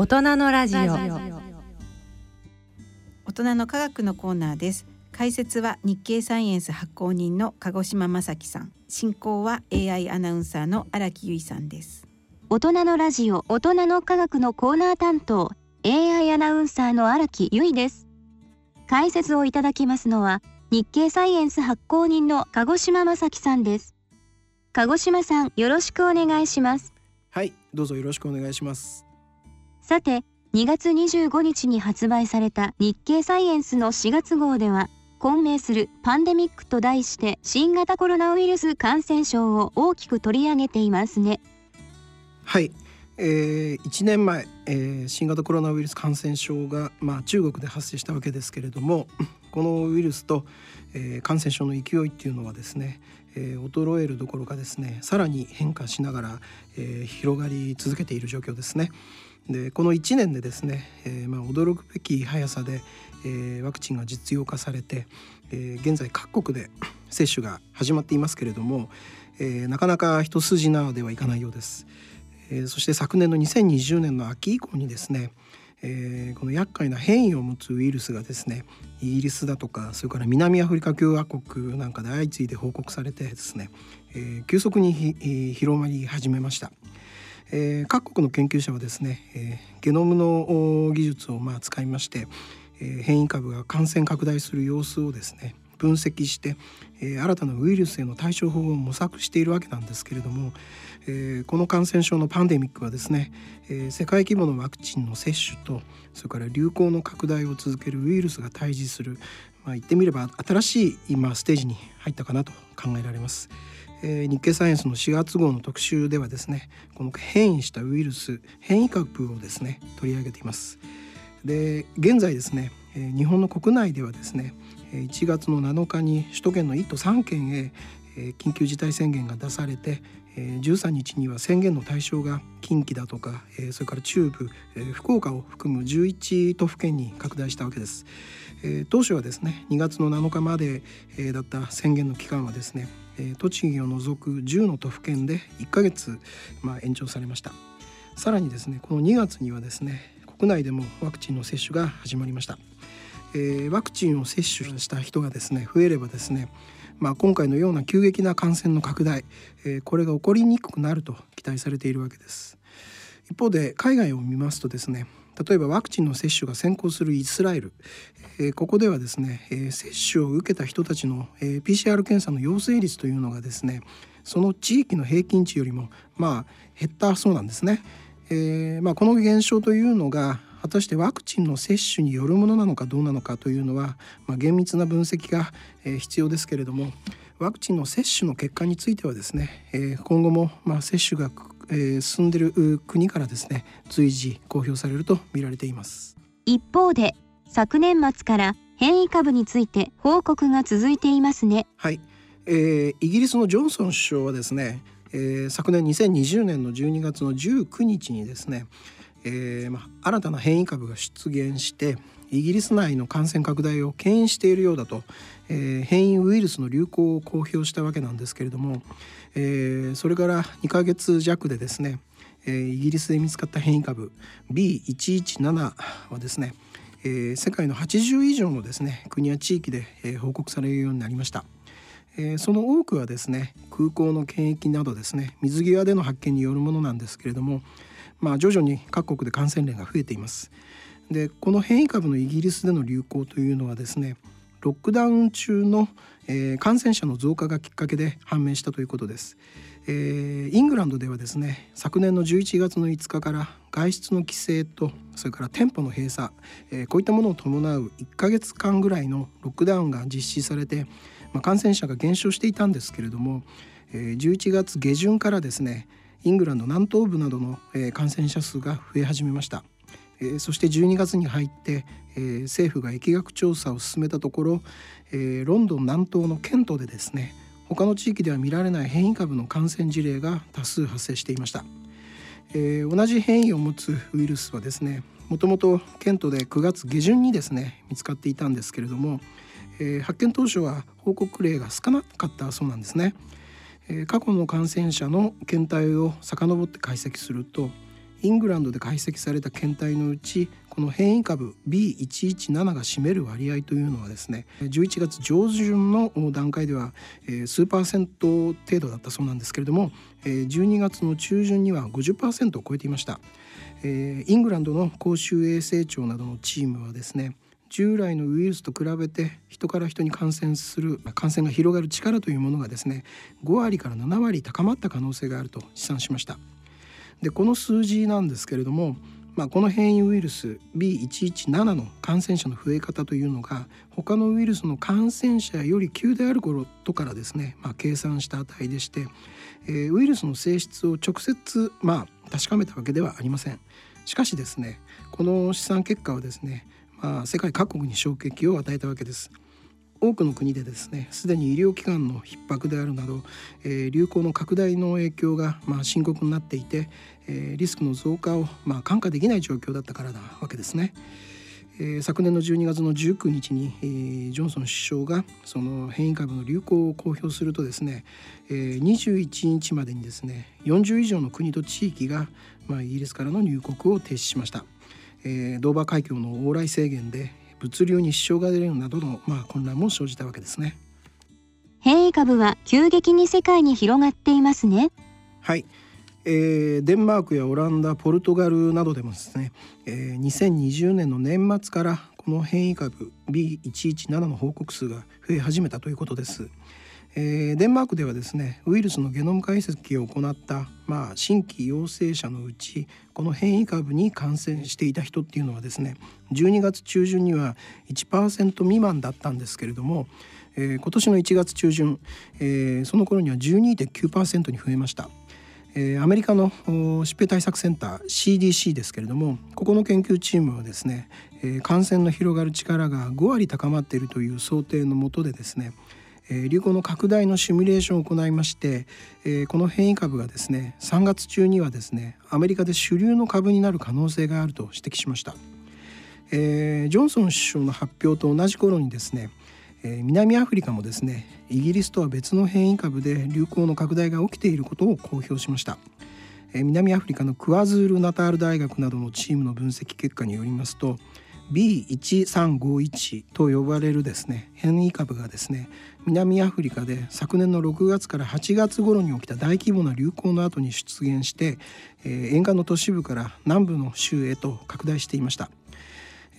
大人のラジオ。大人の科学のコーナーです。解説は日経サイエンス発行人の鹿児島正樹さん。進行は AI アナウンサーの荒木由衣さんです。大人のラジオ大人の科学のコーナー担当 AI アナウンサーの荒木由衣です。解説をいただきますのは日経サイエンス発行人の鹿児島正樹さんです。鹿児島さんよろしくお願いします。はいどうぞよろしくお願いしますさて2月25日に発売された日経サイエンスの4月号では混迷するパンデミックと題して新型コロナウイルス感染症を大きく取り上げていますねはい、えー、1年前、えー、新型コロナウイルス感染症が、まあ、中国で発生したわけですけれども このウイルスと、えー、感染症の勢いっていうのはですね、えー、衰えるどころかですねさらに変化しながら、えー、広がり続けている状況ですね。でこの1年でですね、えー、まあ、驚くべき速さで、えー、ワクチンが実用化されて、えー、現在各国で接種が始まっていますけれども、えなかなか一筋縄ではいかないようです。えそして昨年の2020年の秋以降にですね、えこの厄介な変異を持つウイルスがですねイギリスだとかそれから南アフリカ共和国なんかで相次いで報告されてですね、え急速に広まり始めました。えー、各国の研究者はですね、えー、ゲノムの技術をまあ使いまして、えー、変異株が感染拡大する様子をですね分析して、えー、新たなウイルスへの対処法を模索しているわけなんですけれども、えー、この感染症のパンデミックはですね、えー、世界規模のワクチンの接種とそれから流行の拡大を続けるウイルスが対峙する、まあ、言ってみれば新しい今ステージに入ったかなと考えられます。えー、日経サイエンスの4月号の特集ではですねこの変異したウイルス変異株をですね取り上げていますで現在ですね、えー、日本の国内ではですね1月の7日に首都圏の1都3県へ、緊急事態宣言が出されて13日には宣言の対象が近畿だとかそれから中部福岡を含む11都府県に拡大したわけです。当初はですね2月の7日までだった宣言の期間はですね栃木を除く10の都府県で1ヶ月、まあ、延長されました。さらにですねこの2月にはですね国内でもワクチンの接種が始まりました、えー、ワクチンを接種した人がですね増えればですねまあ、今回のような急激な感染の拡大、えー、これが起こりにくくなると期待されているわけです。一方で海外を見ますとですね例えばワクチンの接種が先行するイスラエル、えー、ここではですね、えー、接種を受けた人たちの、えー、PCR 検査の陽性率というのがですねその地域の平均値よりもまあ減ったそうなんですね。えーまあ、この現象というのが果たしてワクチンの接種によるものなのかどうなのかというのは、まあ、厳密な分析が、えー、必要ですけれどもワクチンの接種の結果についてはですね、えー、今後もまあ接種がえー、進んでいる国からですね随時公表されると見られています。一方で昨年末から変異株について報告が続いていますね。はい、えー、イギリスのジョンソン首相はですね、えー、昨年2020年の12月の19日にですね、えーまあ、新たな変異株が出現してイギリス内の感染拡大を牽引しているようだと、えー、変異ウイルスの流行を公表したわけなんですけれども、えー、それから2ヶ月弱でですね、えー、イギリスで見つかった変異株 B117 はですね、えー、世界の80以上のですね国や地域で、えー、報告されるようになりました。えー、その多くはですね空港の検疫などですね水際での発見によるものなんですけれども、まあ、徐々に各国で感染例が増えています。でこの変異株のイギリスでの流行というのはですねロックダウン中の、えー、感染者の増加がきっかけで判明したということです、えー、イングランドではですね昨年の11月の5日から外出の規制とそれから店舗の閉鎖、えー、こういったものを伴う1ヶ月間ぐらいのロックダウンが実施されて、まあ、感染者が減少していたんですけれども、えー、11月下旬からですねイングランド南東部などの、感染者数が増え始めました。そして12月に入って、えー、政府が疫学調査を進めたところ、えー、ロンドン南東のケントでですね他の地域では見られない変異株の感染事例が多数発生していました、えー、同じ変異を持つウイルスはですねもともとケントで9月下旬にですね見つかっていたんですけれども、えー、発見当初は報告例が少なかったそうなんですね、えー、過去の感染者の検体を遡って解析するとイングランドで解析された検体のうちこの変異株 B117 が占める割合というのはですね11月上旬の段階では数パーセント程度だったそうなんですけれども12月の中旬には50%を超えていました。イングランドの公衆衛生庁などのチームはですね従来のウイルスと比べて人から人に感染する感染が広がる力というものがですね5割から7割高まった可能性があると試算しました。でこの数字なんですけれどもまあ、この変異ウイルス B117 の感染者の増え方というのが他のウイルスの感染者より急であることからですね、まあ、計算した値でして、えー、ウイルスの性質を直接、まあ、確かめたわけではありません。しかしですねこの試算結果はですね、まあ、世界各国に衝撃を与えたわけです。多くの国でですねすでに医療機関の逼迫であるなど、えー、流行の拡大の影響が、まあ、深刻になっていて、えー、リスクの増加を、まあ、看過できない状況だったからなわけですね。え、昨年の12月の19日に、えー、ジョンソン首相がその変異株の流行を公表するとですね、えー、21日までにですね40以上の国と地域が、まあ、イギリスからの入国を停止しました。えー、ドーバー海峡の往来制限で物流に支障が出るなどの、まあ、混乱も生じたわけですね。変異株は急激に世界に広がっていますね。はい、えー、デンマークやオランダポルトガルなどでもですね、えー、2020年の年末からこの変異株 B117 の報告数が増え始めたということですえー、デンマークではですねウイルスのゲノム解析を行った、まあ、新規陽性者のうちこの変異株に感染していた人っていうのはですね12月中旬には1%未満だったんですけれども、えー、今年の1月中旬、えー、その頃には12.9%に増えました。えー、アメリカの疾病対策センター CDC ですけれどもここの研究チームはですね、えー、感染の広がる力が5割高まっているという想定のもとでですね流行の拡大のシミュレーションを行いまして、えこの変異株がですね3月中にはですねアメリカで主流の株になる可能性があると指摘しました、えー、ジョンソン首相の発表と同じ頃にですね、えー、南アフリカもですねイギリスとは別の変異株で流行の拡大が起きていることを公表しました、えー、南アフリカのクワズールナタール大学などのチームの分析結果によりますと B1351 と呼ばれるですね変異株がですね南アフリカで昨年の6月から8月頃に起きた大規模な流行の後に出現して、えー、沿岸の都市部から南部の州へと拡大していました、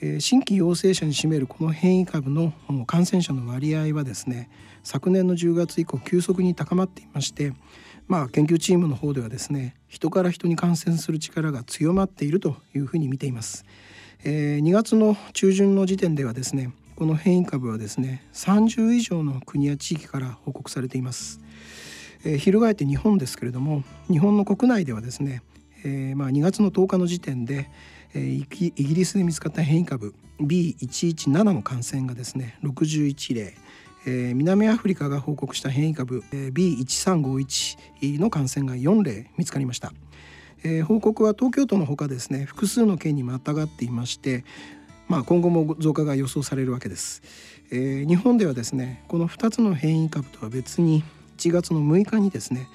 え、新規陽性者に占めるこの変異株の感染者の割合はですね昨年の10月以降急速に高まっていましてまあ、研究チームの方ではですね人から人に感染する力が強まっているというふうに見ています。えー、2月の中旬の時点ではですねこの変異株はですね30以上の国や地域から報告されています。えー、翻って日本ですけれども日本の国内ではですね、えー、まあ、2月の10日の時点で、えー、イギリスで見つかった変異株 B117 の感染がですね61例えー、南アフリカが報告した変異株、えー、B1351 の感染が4例見つかりました。えー、報告は東京都のほかですね複数の県にまたがっていまして、まあ、今後も増加が予想されるわけです、えー、日本ではですねこの2つの変異株とは別に1月の6日にですね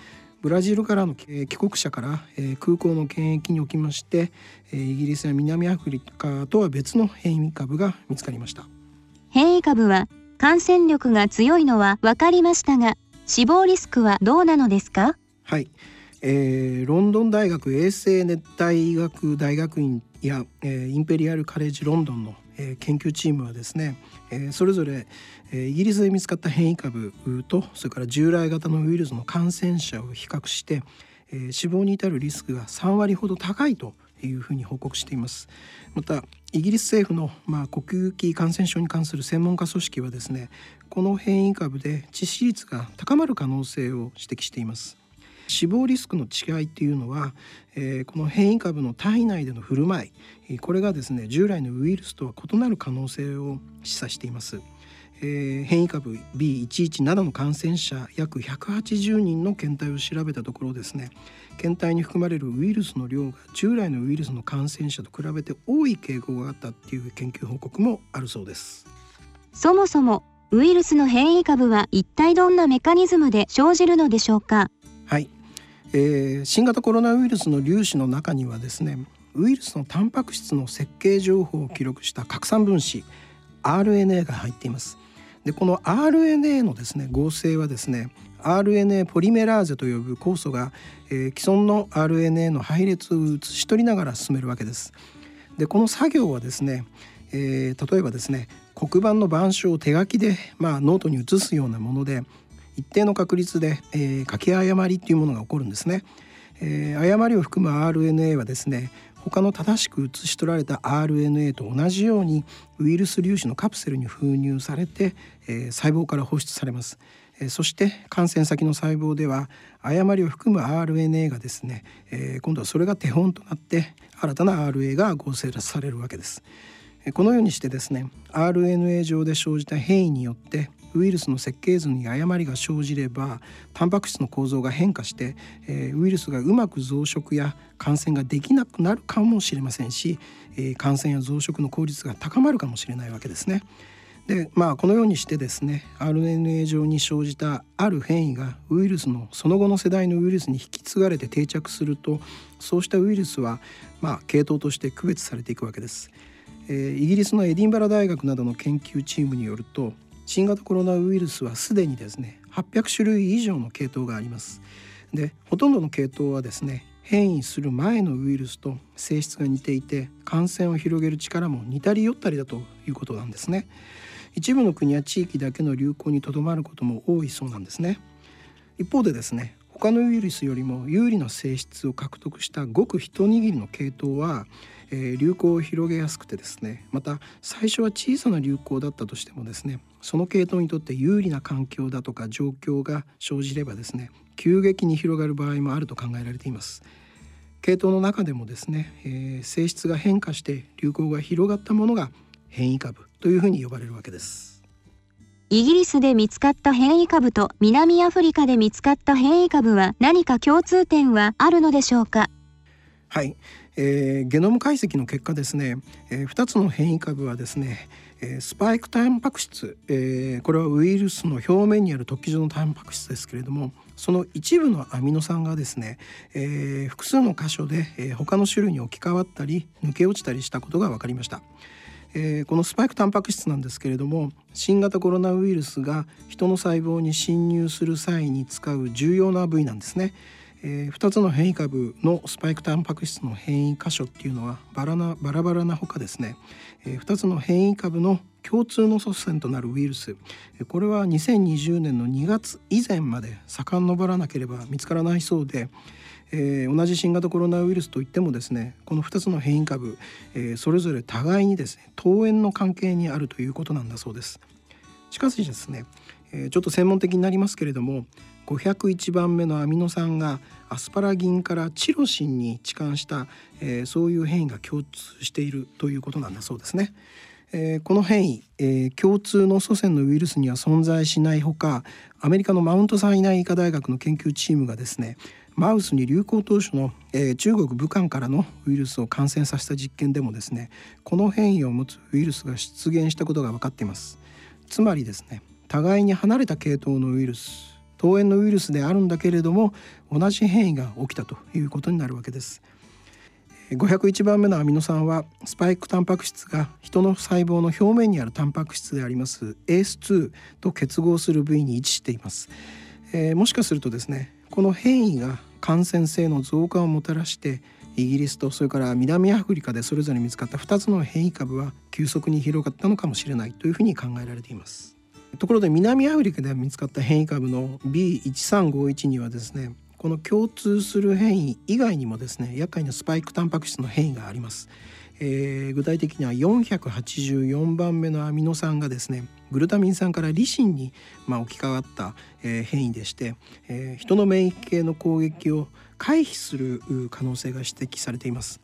ブラジルからの帰国者から、えー、空港の検疫におきまして、えー、イギリスや南アフリカとは別の変異株が見つかりました。変異株は感染力が強いのは分かりましたが死亡リスクはどうなのですか？はいえー、ロンドン大学衛生熱帯医学大学院や、えー、インペリアルカレッジロンドンの、えー、研究チームはですね、え、それぞれ、え、イギリスで見つかった変異株とそれから従来型のウイルスの感染者を比較して、え、死亡に至るリスクが3割ほど高いというふうに報告しています。またイギリス政府の、まあ、呼吸器感染症に関する専門家組織はですねこの変異株で致死率が高まる可能性を指摘しています。死亡リスクの違いっていうのは、えー、この変異株の体内での振る舞いこれがですね従来のウイルスとは異なる可能性を示唆しています。えー、変異株 B117 の感染者約180人の検体を調べたところですね検体に含まれるウイルスの量が従来のウイルスの感染者と比べて多い傾向があったっていう研究報告もあるそうですそもそもウイルスの変異株は一体どんなメカニズムで生じるのでしょうか？えー、新型コロナウイルスの粒子の中にはですねウイルスのタンパク質の設計情報を記録した拡散分子 RNA が入っています。でこの RNA のですね合成はですね RNA ポリメラーゼと呼ぶ酵素が、えー、既存の RNA の配列を写し取りながら進めるわけです。でこの作業はですね、えー、例えばですね黒板の板書を手書きで、まあ、ノートに移すようなもので一定の確率で、えー、書き誤りっていうものが起こるんですね、えー、誤りを含む RNA はですね他の正しく写し取られた RNA と同じようにウイルス粒子のカプセルに封入されて、えー、細胞から放出されます、えー、そして感染先の細胞では誤りを含む RNA がですね、えー、今度はそれが手本となって新たな RA が合成されるわけです。このようにしてですね RNA 上で生じた変異によってウイルスの設計図に誤りが生じればタンパク質の構造が変化して、えー、ウイルスがうまく増殖や感染ができなくなるかもしれませんし、えー、感染や増殖の効率が高まるかもしれないわけですね。でまあこのようにしてですね RNA 上に生じたある変異がウイルスのその後の世代のウイルスに引き継がれて定着するとそうしたウイルスはまあ系統として区別されていくわけです。え、イギリスのエディンバラ大学などの研究チームによると新型コロナウイルスはすでにですね800種類以上の系統があります。でほとんどの系統はですね変異する前のウイルスと性質が似ていて感染を広げる力も似たり寄ったりだということなんですね。一部の国や地域だけの流行にとどまることも多いそうなんですね。一方でですね他のウイルスよりも有利な性質を獲得したごく一握りの系統はえー、流行を広げやすくてですねまた最初は小さな流行だったとしてもですねその系統にとって有利な環境だとか状況が生じればですね急激に広がる場合もあると考えられています。系統の中でもですね、えー、性質が変化して流行が広がったものが変異株というふうに呼ばれるわけです。イギリスで見つかった変異株と南アフリカで見つかった変異株は何か共通点はあるのでしょうか？はい、えー、ゲノム解析の結果ですね、えー、2つの変異株はですね、えー、スパイクタンパク質、えー、これはウイルスの表面にある突起状のタンパク質ですけれどもその一部のアミノ酸がですね、えー、複数の箇所で、えー、他の種類に置き換わったり抜け落ちたりしたことが分かりました。えー、このスパイクタンパク質なんですけれども新型コロナウイルスが人の細胞に侵入する際に使う重要な部位なんですね。えー、2つの変異株のスパイクタンパク質の変異箇所っていうのはバラなバラバラなほかですね、えー、2つの変異株の共通の祖先となるウイルスこれは2020年の2月以前まで遡らなければ見つからないそうで、えー、同じ新型コロナウイルスといってもですねこの2つの変異株、えー、それぞれ互いにですね等縁の関係にあるということなんだそうです。しかしですね、えー、ちょっと専門的になりますけれども501番目のアミノ酸がアスパラギンからチロシンに置換した、えー、そういう変異が共通しているということなんだそうですね。えー、この変異、えー、共通の祖先のウイルスには存在しないほかアメリカのマウントサイナイ医科大学の研究チームがですねマウスに流行当初の、えー、中国武漢からのウイルスを感染させた実験でもですねこの変異を持つウイルスが出現したことが分かっています。つまりですね互いに離れた系統のウイルス桃園のウイルスであるんだけれども同じ変異が起きたということになるわけです。501番目のアミノ酸はスパイクタンパク質が人の細胞の表面にあるタンパク質であります ACE2 と結合する部位に位置しています、えー、もしかするとですねこの変異が感染性の増加をもたらしてイギリスとそれから南アフリカでそれぞれ見つかった2つの変異株は急速に広がったのかもしれないというふうに考えられていますところで南アフリカで見つかった変異株の B1351 にはですねこの共通する変異以外にもですね厄介なスパイクタンパク質の変異があります。えー、具体的には484番目のアミノ酸がですねグルタミン酸からリシンに、まあ、置き換わった、えー、変異でして、えー、人の免疫系の攻撃を回避する可能性が指摘されています。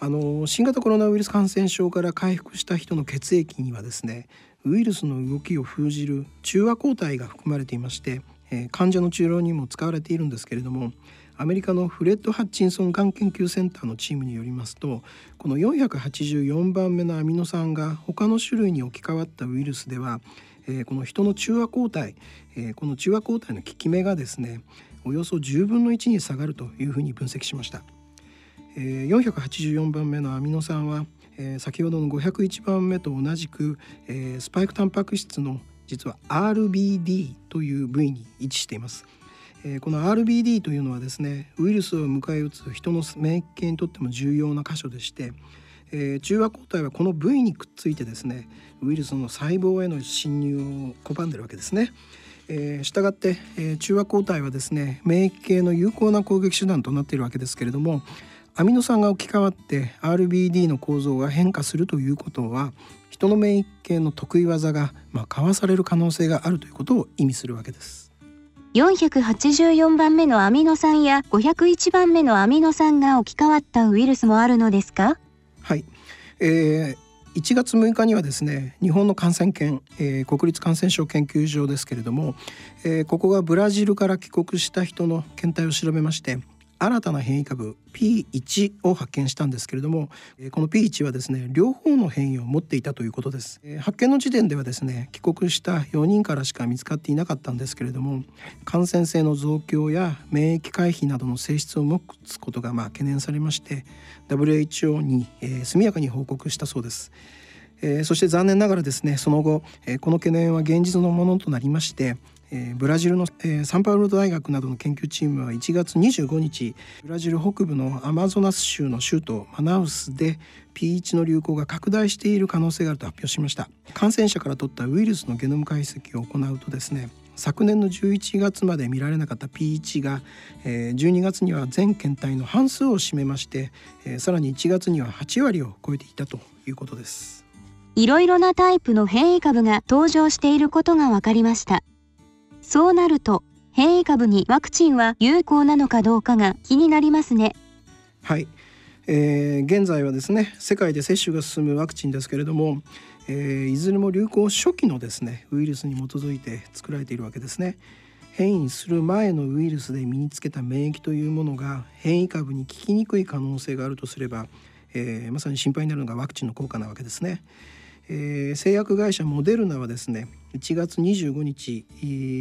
あの新型コロナウイルス感染症から回復した人の血液にはですねウイルスの動きを封じる中和抗体が含まれていまして、えー、患者の治療にも使われているんですけれどもアメリカのフレッド・ハッチンソンがん研究センターのチームによりますとこの484番目のアミノ酸が他の種類に置き換わったウイルスでは、えー、この人の中和抗体、えー、この中和抗体の効き目がですねおよそ10分の1に下がるというふうに分析しました。えー、484番目のアミノ酸は、えー、先ほどの501番目と同じく、えー、スパイクタンパク質の実は RBD という部位に位置しています。え、この RBD というのはですねウイルスを迎え撃つ人の免疫系にとっても重要な箇所でして、え、中和抗体はこの部位にくっついてですねウイルスの細胞への侵入を拒んでるわけですね。えー、したって、え、中和抗体はですね免疫系の有効な攻撃手段となっているわけですけれどもアミノ酸が置き換わって RBD の構造が変化するということは人の免疫系の得意技が、まあ、かわされる可能性があるということを意味するわけです。484番目のアミノ酸や501番目のアミノ酸が置き換わったウイルスもあるのですか？はい、えー、1月6日にはですね日本の感染研、えー、国立感染症研究所ですけれども、えー、ここがブラジルから帰国した人の検体を調べまして新たな変異株 P1 を発見したんですけれどもこの P1 はですね両方の変異を持っていたということです発見の時点ではですね帰国した4人からしか見つかっていなかったんですけれども感染性の増強や免疫回避などの性質を持つことがまあ懸念されまして WHO に、えー、速やかに報告したそうです。えー、そして残念ながらですねその後、えー、この懸念は現実のものとなりましてえ、ブラジルの、え、サンパウロ大学などの研究チームは1月25日ブラジル北部のアマゾナス州の州都マナウスで P1 の流行が拡大している可能性があると発表しました。感染者から取ったウイルスのゲノム解析を行うとですね昨年の11月まで見られなかった P1 が、え、12月には全検体の半数を占めまして、え、さらに1月には8割を超えていたということです。いろいろなタイプの変異株が登場していることが分かりました。そうなると変異株にワクチンは有効なのかどうかが気になりますね。はい、えー、現在はですね世界で接種が進むワクチンですけれども、えー、いずれも流行初期のですねウイルスに基づいて作られているわけですね。変異する前のウイルスで身につけた免疫というものが変異株に効きにくい可能性があるとすれば、えー、まさに心配になるのがワクチンの効果なわけですね。えー、製薬会社モデルナはですね1月25日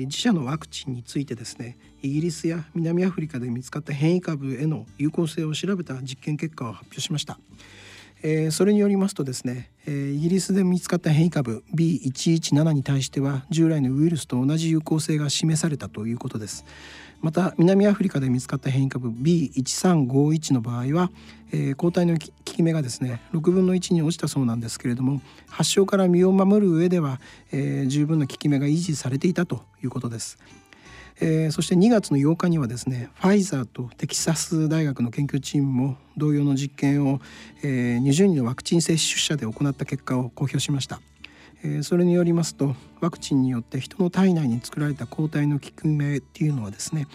自社のワクチンについてですねイギリスや南アフリカで見つかった変異株への有効性を調べた実験結果を発表しました、えー、それによりますとですね、えー、イギリスで見つかった変異株 B117 に対しては従来のウイルスと同じ有効性が示されたということです。また南アフリカで見つかった変異株 B1351 の場合は、えー、抗体の効き目がですね6分の1に落ちたそうなんですけれども発症から身を守る上では、えー、十分な効き目が維持されていたということです。えー、そして2月の8日にはですねファイザーとテキサス大学の研究チームも同様の実験を、えー、20人のワクチン接種者で行った結果を公表しました。えそれによりますとワクチンによって人の体内に作られた抗体の効く目っていうのはですね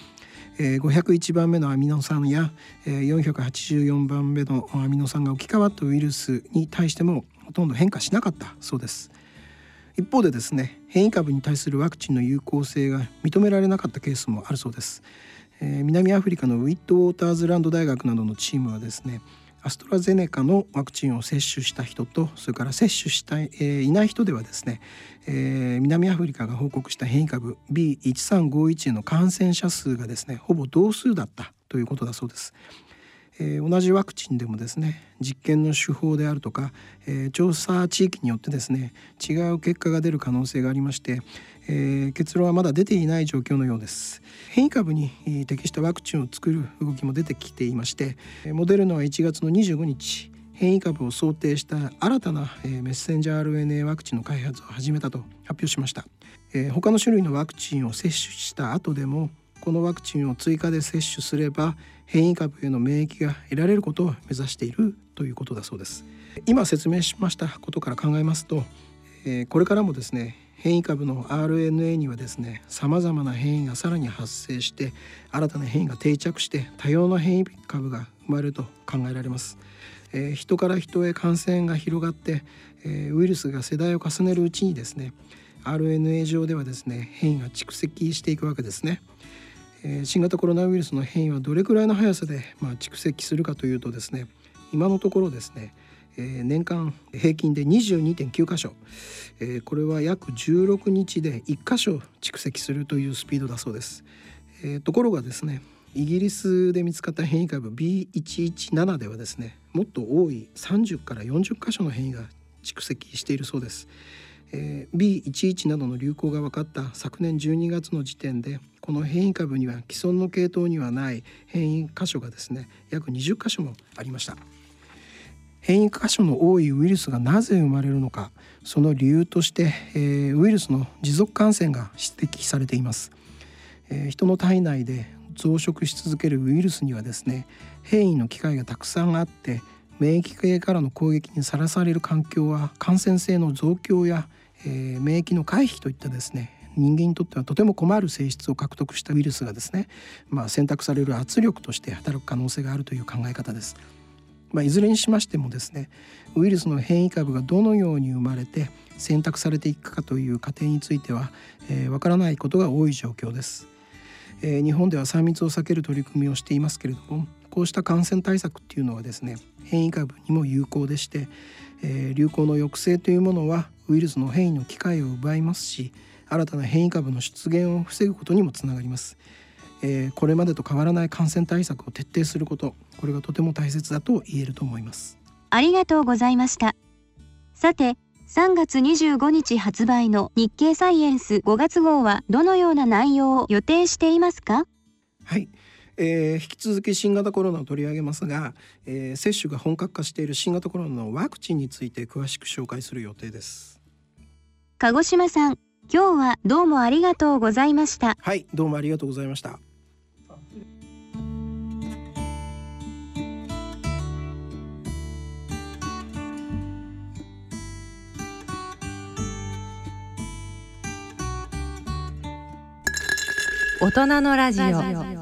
501番目のアミノ酸や484番目のアミノ酸が置き換わったウイルスに対してもほとんど変化しなかったそうです。一方でですね変異株に対するワクチンの有効性が認められなかったケースもあるそうです、南アフリカのウィットウォーターズランド大学などのチームはですねアストラゼネカのワクチンを接種した人とそれから接種したい,、えー、いない人ではですね、えー、南アフリカが報告した変異株 B1351 への感染者数がですねほぼ同数だったということだそうです。えー、同じワクチンでもですね実験の手法であるとか、えー、調査地域によってですね違う結果が出る可能性がありまして、えー、結論はまだ出ていない状況のようです。変異株に適したワクチンを作る動きも出てきていましてモデルナは1月の25日変異株を想定した新たなメッセンジャー RNA ワクチンの開発を始めたと発表しました。他の種類のワクチンを接種した後でもこのワクチンを追加で接種すれば変異株への免疫が得られることを目指しているということだそうです。今説明しましたことから考えますと、えこれからもですね変異株の RNA にはですねさまざまな変異がさらに発生して新たな変異が定着して多様な変異株が生まれると考えられます、えー、人から人へ感染が広がって、えー、ウイルスが世代を重ねるうちにですね RNA 上ではですね変異が蓄積していくわけですね、新型コロナウイルスの変異はどれくらいの速さで、まあ、蓄積するかというとですね今のところですね年間平均で22.9箇所、これは約16日で1箇所蓄積するというスピードだそうです。ところがですねイギリスで見つかった変異株 B117 ではですねもっと多い30から40箇所の変異が蓄積しているそうです。えー、B11 などの流行が分かった昨年12月の時点でこの変異株には既存の系統にはない変異箇所がですね約20箇所もありました。変異箇所の多いウイルスがなぜ生まれるのかその理由として、えー、ウイルスの持続感染が指摘されています、えー、人の体内で増殖し続けるウイルスにはですね変異の機会がたくさんあって免疫系からの攻撃にさらされる環境は感染性の増強や、えー、免疫の回避といったですね人間にとってはとても困る性質を獲得したウイルスがですね、まあ、選択される圧力として働く可能性があるという考え方です。まあ、いずれにしましてもですねウイルスの変異株がどのように生まれて選択されていくかという過程についてはわ、えー、からないことが多い状況です。えー、日本では3密を避ける取り組みをしていますけれどもこうした感染対策っていうのはですね変異株にも有効でして、えー、流行の抑制というものはウイルスの変異の機会を奪いますし新たな変異株の出現を防ぐことにもつながります、えー、これまでと変わらない感染対策を徹底することこれがとても大切だと言えると思います。ありがとうございました。さて3月25日発売の日経サイエンス5月号はどのような内容を予定していますか？はい、えー、引き続き新型コロナを取り上げますが、えー、接種が本格化している新型コロナのワクチンについて詳しく紹介する予定です。鹿児島さん今日はどうもありがとうございました。はいどうもありがとうございました。大人のラジオ